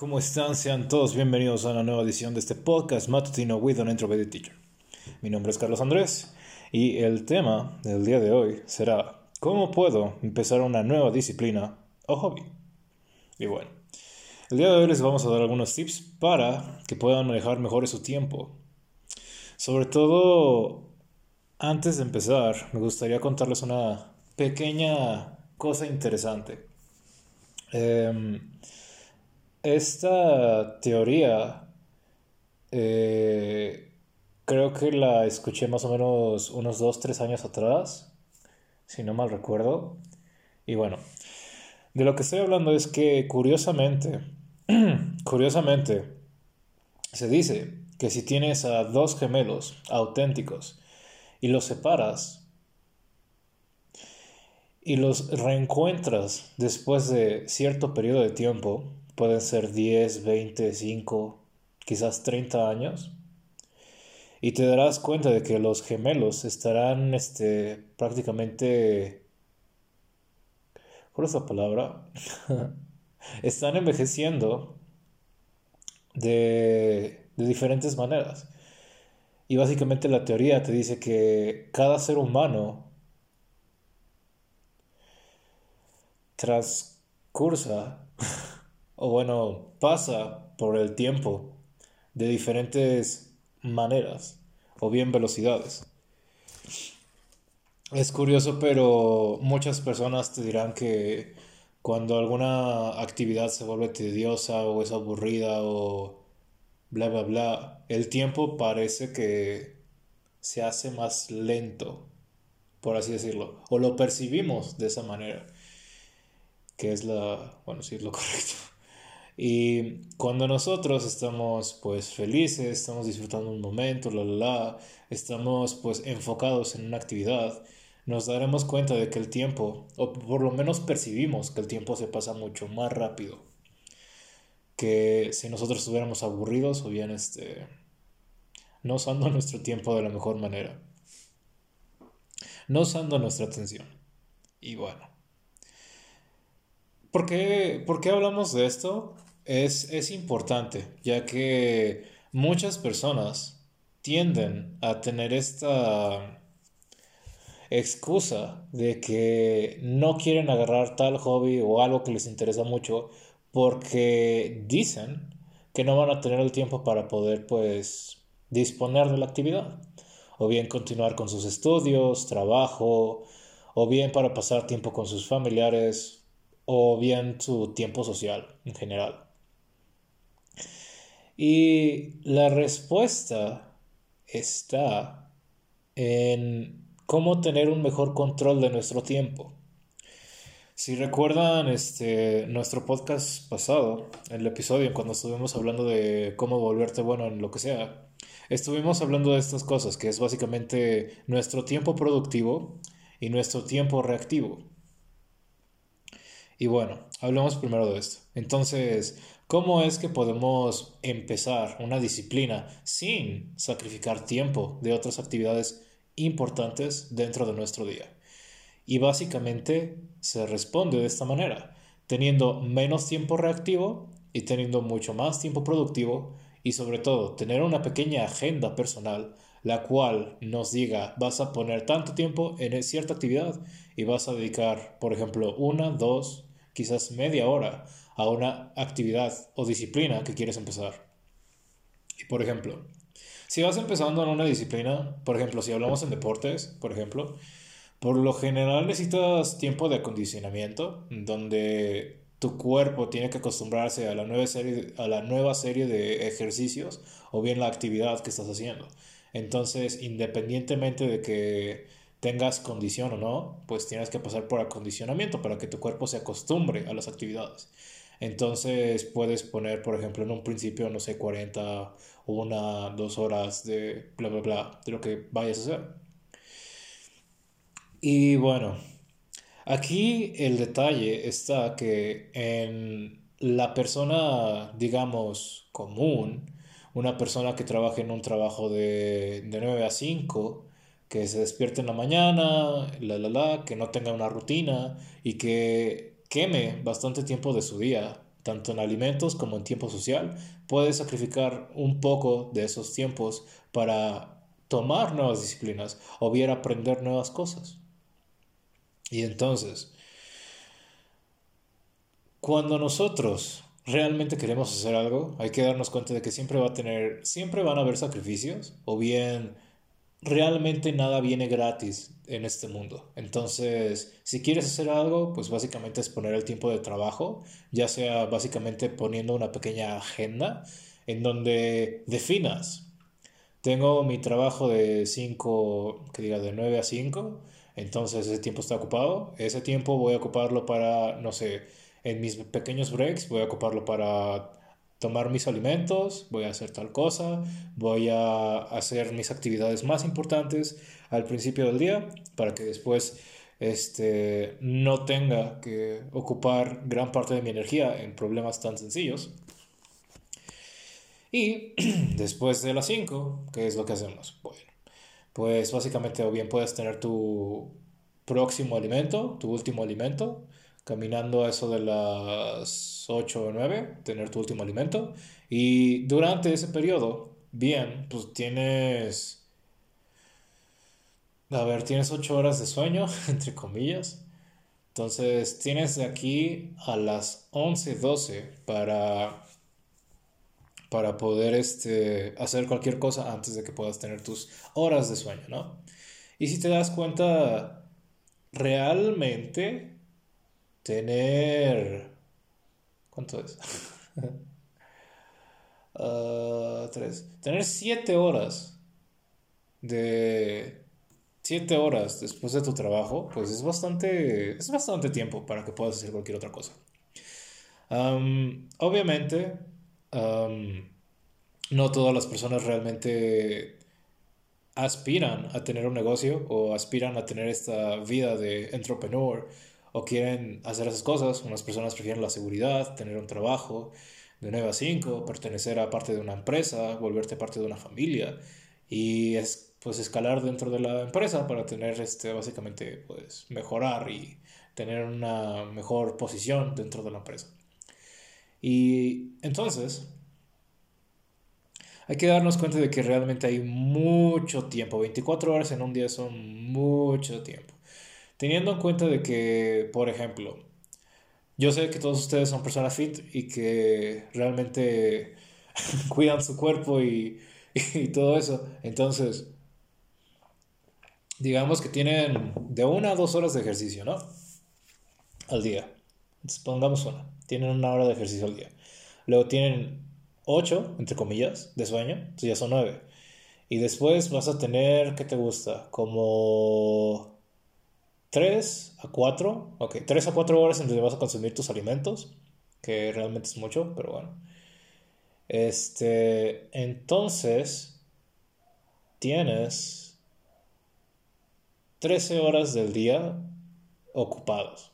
¿cómo están? Sean todos bienvenidos a una nueva edición de este podcast matutino with an introverted teacher. Mi nombre es Carlos Andrés y el tema del día de hoy será ¿Cómo puedo empezar una nueva disciplina o hobby? Y bueno, el día de hoy les vamos a dar algunos tips para que puedan manejar mejor su tiempo. Sobre todo, antes de empezar, me gustaría contarles una pequeña cosa interesante. Eh, esta teoría eh, creo que la escuché más o menos unos 2, 3 años atrás, si no mal recuerdo. Y bueno, de lo que estoy hablando es que curiosamente, curiosamente, se dice que si tienes a dos gemelos auténticos y los separas y los reencuentras después de cierto periodo de tiempo, pueden ser 10, 20, 5, quizás 30 años. Y te darás cuenta de que los gemelos estarán este, prácticamente... ¿Cuál es la palabra? están envejeciendo de, de diferentes maneras. Y básicamente la teoría te dice que cada ser humano transcursa o bueno, pasa por el tiempo de diferentes maneras o bien velocidades. Es curioso, pero muchas personas te dirán que cuando alguna actividad se vuelve tediosa o es aburrida o bla bla bla, el tiempo parece que se hace más lento, por así decirlo, o lo percibimos de esa manera, que es la, bueno, sí lo correcto. Y cuando nosotros estamos pues felices, estamos disfrutando un momento, la, la, la, estamos pues enfocados en una actividad, nos daremos cuenta de que el tiempo, o por lo menos percibimos que el tiempo se pasa mucho más rápido que si nosotros estuviéramos aburridos o bien este, no usando nuestro tiempo de la mejor manera, no usando nuestra atención. Y bueno, ¿por qué, ¿por qué hablamos de esto? Es, importante, ya que muchas personas tienden a tener esta excusa de que no quieren agarrar tal hobby o algo que les interesa mucho porque dicen que no van a tener el tiempo para poder pues disponer de la actividad o bien continuar con sus estudios, trabajo o bien para pasar tiempo con sus familiares o bien su tiempo social en general. Y la respuesta está en cómo tener un mejor control de nuestro tiempo. Si recuerdan este, nuestro podcast pasado, el episodio cuando estuvimos hablando de cómo volverte bueno en lo que sea, estuvimos hablando de estas cosas, que es básicamente nuestro tiempo productivo y nuestro tiempo reactivo. Y bueno, hablemos primero de esto. Entonces, ¿Cómo es que podemos empezar una disciplina sin sacrificar tiempo de otras actividades importantes dentro de nuestro día? Y básicamente se responde de esta manera, teniendo menos tiempo reactivo y teniendo mucho más tiempo productivo y sobre todo tener una pequeña agenda personal la cual nos diga vas a poner tanto tiempo en cierta actividad y vas a dedicar, por ejemplo, una, dos, quizás media hora a una actividad o disciplina que quieres empezar. Y por ejemplo, si vas empezando en una disciplina, por ejemplo, si hablamos en deportes, por ejemplo, por lo general necesitas tiempo de acondicionamiento, donde tu cuerpo tiene que acostumbrarse a la nueva serie, a la nueva serie de ejercicios o bien la actividad que estás haciendo. Entonces, independientemente de que tengas condición o no, pues tienes que pasar por acondicionamiento para que tu cuerpo se acostumbre a las actividades. Entonces puedes poner, por ejemplo, en un principio, no sé, 40 o una, dos horas de bla, bla, bla, de lo que vayas a hacer. Y bueno, aquí el detalle está que en la persona, digamos, común, una persona que trabaja en un trabajo de, de 9 a 5, que se despierte en la mañana, la, la, la, que no tenga una rutina y que queme bastante tiempo de su día tanto en alimentos como en tiempo social, puedes sacrificar un poco de esos tiempos para tomar nuevas disciplinas o bien aprender nuevas cosas. Y entonces, cuando nosotros realmente queremos hacer algo, hay que darnos cuenta de que siempre va a tener, siempre van a haber sacrificios o bien realmente nada viene gratis en este mundo. Entonces, si quieres hacer algo, pues básicamente es poner el tiempo de trabajo, ya sea básicamente poniendo una pequeña agenda en donde definas. Tengo mi trabajo de 5, que diga de 9 a 5, entonces ese tiempo está ocupado. Ese tiempo voy a ocuparlo para, no sé, en mis pequeños breaks voy a ocuparlo para tomar mis alimentos, voy a hacer tal cosa, voy a hacer mis actividades más importantes al principio del día para que después este, no tenga que ocupar gran parte de mi energía en problemas tan sencillos. Y después de las 5, ¿qué es lo que hacemos? Bueno, pues básicamente o bien puedes tener tu próximo alimento, tu último alimento, caminando a eso de las 8 o 9, tener tu último alimento. Y durante ese periodo, bien, pues tienes... A ver, tienes 8 horas de sueño, entre comillas. Entonces tienes de aquí a las 11, 12 para, para poder este, hacer cualquier cosa antes de que puedas tener tus horas de sueño, ¿no? Y si te das cuenta, realmente tener... ¿Cuánto es? uh, tres. Tener siete horas de... Siete horas después de tu trabajo, pues es bastante, es bastante tiempo para que puedas hacer cualquier otra cosa. Obviamente, no todas las personas realmente aspiran a tener un negocio o aspiran a tener esta vida de entrepreneur o quieren hacer esas cosas. Unas personas prefieren la seguridad, tener un trabajo de 9 a 5, pertenecer a parte de una empresa, volverte parte de una familia y es, pues escalar dentro de la empresa para tener este, básicamente pues mejorar y tener una mejor posición dentro de la empresa. Y entonces hay que darnos cuenta de que realmente hay mucho tiempo, 24 horas en un día son mucho tiempo. Teniendo en cuenta de que, por ejemplo, yo sé que todos ustedes son personas fit y que realmente cuidan su cuerpo y, todo eso. Entonces, digamos que tienen de una a dos horas de ejercicio, ¿no? Al día. Entonces, pongamos una. Tienen una hora de ejercicio al día. Luego tienen ocho, entre comillas, de sueño. Entonces ya son nueve. Y después vas a tener, ¿qué te gusta? Como 3 a 4, ok, 3 a 4 horas en donde vas a consumir tus alimentos, que realmente es mucho, pero bueno. Este, entonces, tienes 13 horas del día ocupados.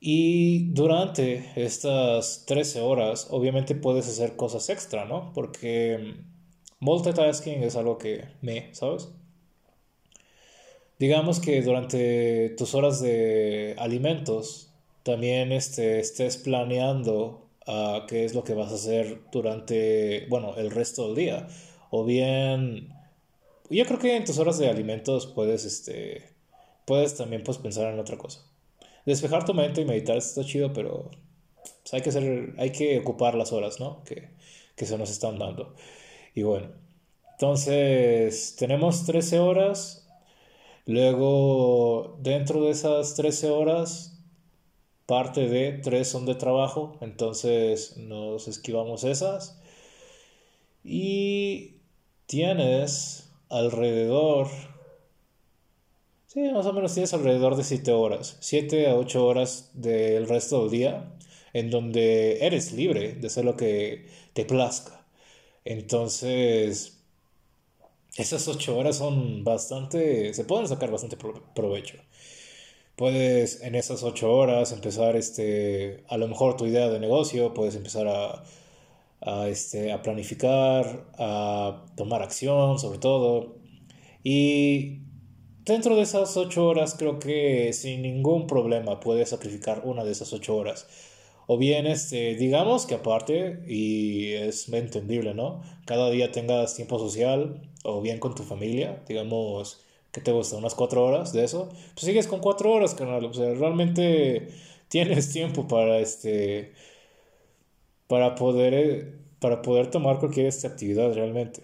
Y durante estas 13 horas, obviamente puedes hacer cosas extra, ¿no? Porque multitasking es algo que me, ¿sabes? Digamos que durante tus horas de alimentos también este, estés planeando uh, qué es lo que vas a hacer durante, bueno, el resto del día. O bien, yo creo que en tus horas de alimentos puedes, este, puedes también pues, pensar en otra cosa. Despejar tu mente y meditar está chido, pero pues, hay, que hacer, hay que ocupar las horas, ¿no? Que, que se nos están dando. Y bueno, entonces tenemos 13 horas Luego, dentro de esas 13 horas, parte de 3 son de trabajo, entonces nos esquivamos esas. Y tienes alrededor, sí, más o menos tienes alrededor de 7 horas, 7 a 8 horas del resto del día, en donde eres libre de hacer lo que te plazca. Entonces, esas ocho horas son bastante, se pueden sacar bastante provecho. Puedes en esas ocho horas empezar, este, a lo mejor tu idea de negocio, puedes empezar a, a, este, a planificar, a tomar acción sobre todo. Y dentro de esas ocho horas creo que sin ningún problema puedes sacrificar una de esas ocho horas. O bien, este, digamos que aparte, y es entendible, ¿no? Cada día tengas tiempo social, o bien con tu familia, digamos, que te gusta? Unas cuatro horas de eso. Pues sigues con cuatro horas, carnal. O sea, realmente tienes tiempo para, este, para poder, eh, para poder tomar cualquier esta actividad realmente.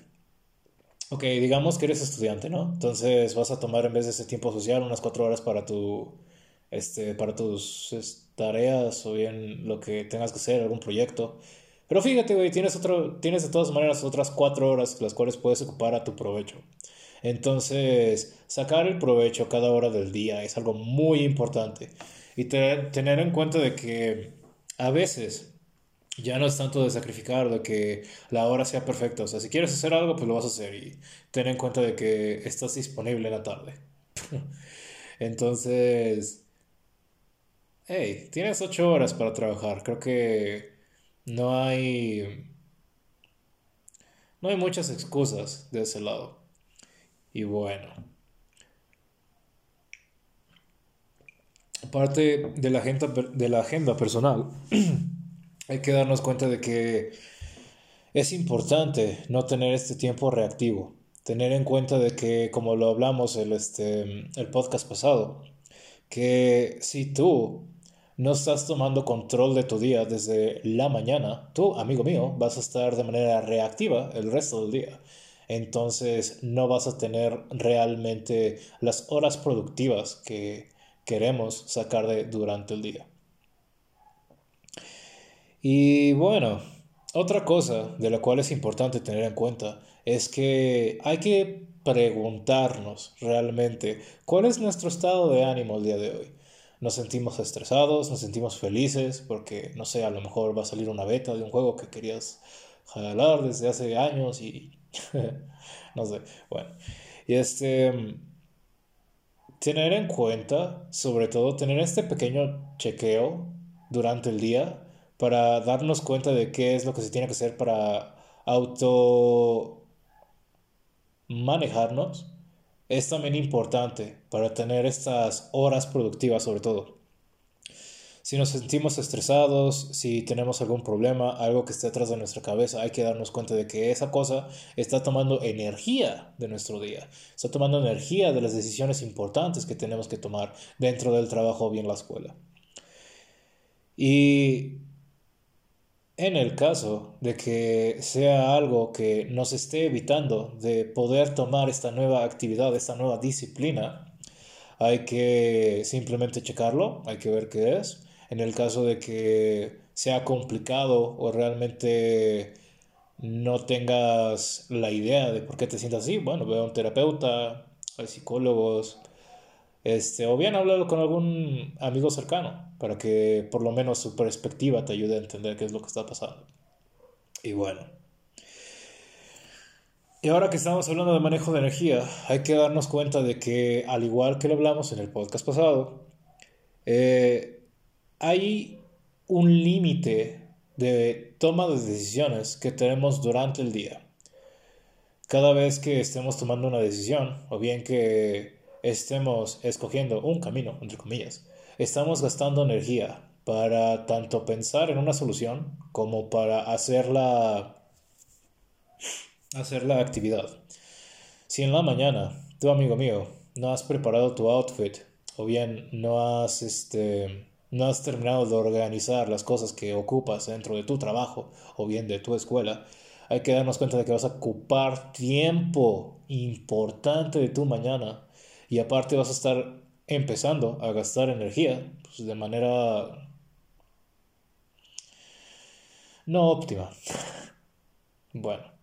Ok, digamos que eres estudiante, ¿no? Entonces vas a tomar en vez de ese tiempo social unas cuatro horas para tu, este, para tus tareas o bien lo que tengas que hacer, algún proyecto. Pero fíjate, güey, tienes, tienes de todas maneras otras cuatro horas las cuales puedes ocupar a tu provecho. Entonces, sacar el provecho cada hora del día es algo muy importante. Y tener en cuenta de que a veces ya no es tanto de sacrificar, de que la hora sea perfecta. O sea, si quieres hacer algo, pues lo vas a hacer. Y ten en cuenta de que estás disponible en la tarde. Entonces, hey, tienes ocho horas para trabajar. Creo que no hay. No hay muchas excusas de ese lado. Y bueno. Aparte de la agenda, de la agenda personal, hay que darnos cuenta de que es importante no tener este tiempo reactivo. Tener en cuenta de que, como lo hablamos el, este, el podcast pasado, que si tú no estás tomando control de tu día desde la mañana, tú, amigo mío, vas a estar de manera reactiva el resto del día. Entonces no vas a tener realmente las horas productivas que queremos sacar de, durante el día. Y bueno, otra cosa de la cual es importante tener en cuenta es que hay que preguntarnos realmente cuál es nuestro estado de ánimo el día de hoy nos sentimos estresados, nos sentimos felices porque, no sé, a lo mejor va a salir una beta de un juego que querías jalar desde hace años y no sé, bueno. Y este, tener en cuenta, sobre todo, tener este pequeño chequeo durante el día para darnos cuenta de qué es lo que se tiene que hacer para auto manejarnos es también importante para tener estas horas productivas sobre todo. Si nos sentimos estresados, si tenemos algún problema, algo que esté atrás de nuestra cabeza, hay que darnos cuenta de que esa cosa está tomando energía de nuestro día, está tomando energía de las decisiones importantes que tenemos que tomar dentro del trabajo o bien la escuela. Y en el caso de que sea algo que nos esté evitando de poder tomar esta nueva actividad, esta nueva disciplina, hay que simplemente checarlo, hay que ver qué es. En el caso de que sea complicado o realmente no tengas la idea de por qué te sientas así, bueno, ve a un terapeuta, hay psicólogos, este, o bien hablarlo con algún amigo cercano para que por lo menos su perspectiva te ayude a entender qué es lo que está pasando. Y bueno. Y ahora que estamos hablando de manejo de energía, hay que darnos cuenta de que, al igual que lo hablamos en el podcast pasado, eh, hay un límite de toma de decisiones que tenemos durante el día. Cada vez que estemos tomando una decisión, o bien que estemos escogiendo un camino, entre comillas, estamos gastando energía para tanto pensar en una solución como para hacer la, hacer la actividad. Si en la mañana, tu amigo mío, no has preparado tu outfit o bien no has, este, no has terminado de organizar las cosas que ocupas dentro de tu trabajo o bien de tu escuela, hay que darnos cuenta de que vas a ocupar tiempo importante de tu mañana y aparte vas a estar empezando a gastar energía pues, de manera no óptima. Bueno.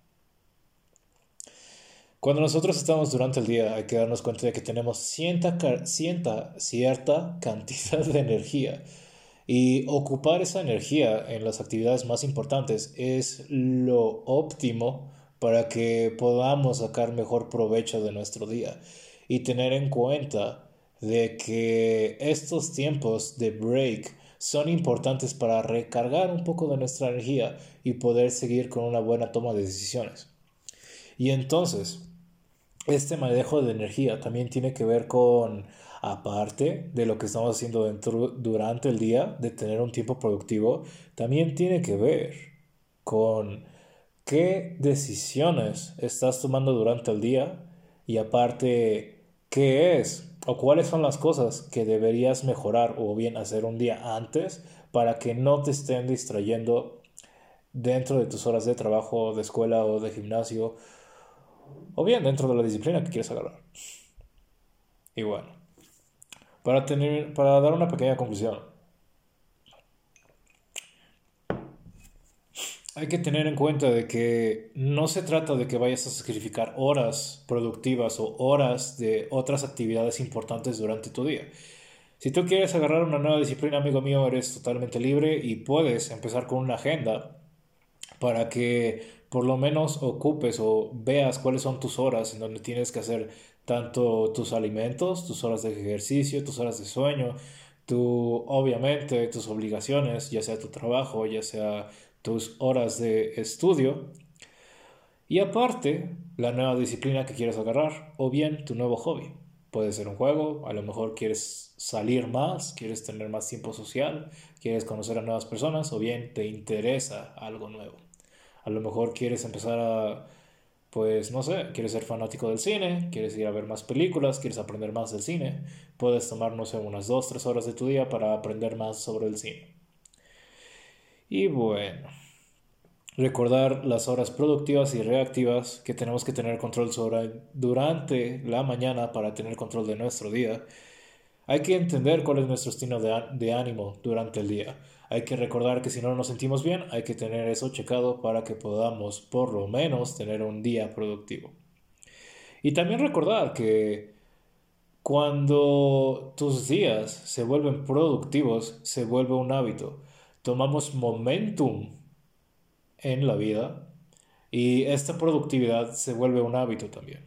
Cuando nosotros estamos durante el día hay que darnos cuenta de que tenemos cierta, cierta cantidad de energía y ocupar esa energía en las actividades más importantes es lo óptimo para que podamos sacar mejor provecho de nuestro día y tener en cuenta de que estos tiempos de break son importantes para recargar un poco de nuestra energía y poder seguir con una buena toma de decisiones. Y entonces, este manejo de energía también tiene que ver con aparte de lo que estamos haciendo dentro, durante el día, de tener un tiempo productivo, también tiene que ver con qué decisiones estás tomando durante el día y aparte qué es o cuáles son las cosas que deberías mejorar o bien hacer un día antes para que no te estén distrayendo dentro de tus horas de trabajo, de escuela o de gimnasio o bien dentro de la disciplina que quieres agarrar. Y bueno, para, tener, para dar una pequeña conclusión. Hay que tener en cuenta de que no se trata de que vayas a sacrificar horas productivas o horas de otras actividades importantes durante tu día. Si tú quieres agarrar una nueva disciplina, amigo mío, eres totalmente libre y puedes empezar con una agenda para que por lo menos ocupes o veas cuáles son tus horas en donde tienes que hacer tanto tus alimentos, tus horas de ejercicio, tus horas de sueño, tu, obviamente tus obligaciones, ya sea tu trabajo, ya sea tus horas de estudio. Y aparte, la nueva disciplina que quieres agarrar o bien tu nuevo hobby. Puede ser un juego, a lo mejor quieres salir más, quieres tener más tiempo social, quieres conocer a nuevas personas o bien te interesa algo nuevo. A lo mejor quieres empezar a pues no sé, quieres ser fanático del cine, quieres ir a ver más películas, quieres aprender más del cine, puedes tomar, no sé, unas 2, 3 horas de tu día para aprender más sobre el cine. Y bueno, recordar las horas productivas y reactivas que tenemos que tener control sobre durante la mañana para tener control de nuestro día. Hay que entender cuál es nuestro estilo de, ánimo durante el día. Hay que recordar que si no nos sentimos bien, hay que tener eso checado para que podamos por lo menos tener un día productivo. Y también recordar que cuando tus días se vuelven productivos, se vuelve un hábito. Tomamos momentum en la vida y esta productividad se vuelve un hábito también.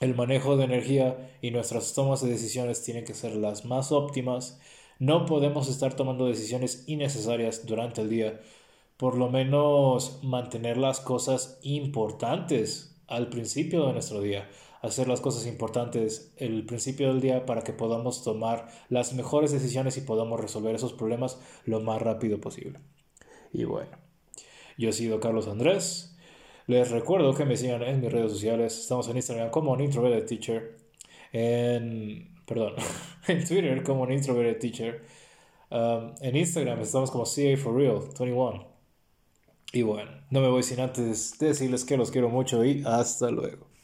El manejo de energía y nuestras tomas de decisiones tienen que ser las más óptimas no podemos estar tomando decisiones innecesarias durante el día. Por lo menos mantener las cosas importantes al principio de nuestro día. Hacer las cosas importantes el principio del día para que podamos tomar las mejores decisiones y podamos resolver esos problemas lo más rápido posible. Y bueno, yo he sido Carlos Andrés. Les recuerdo que me sigan en mis redes sociales. Estamos en Instagram como un Introverted Teacher. En perdón, en Twitter como un introverted teacher. Um, en Instagram estamos como CA for Real 21. Y bueno, no me voy sin antes decirles que los quiero mucho y hasta luego.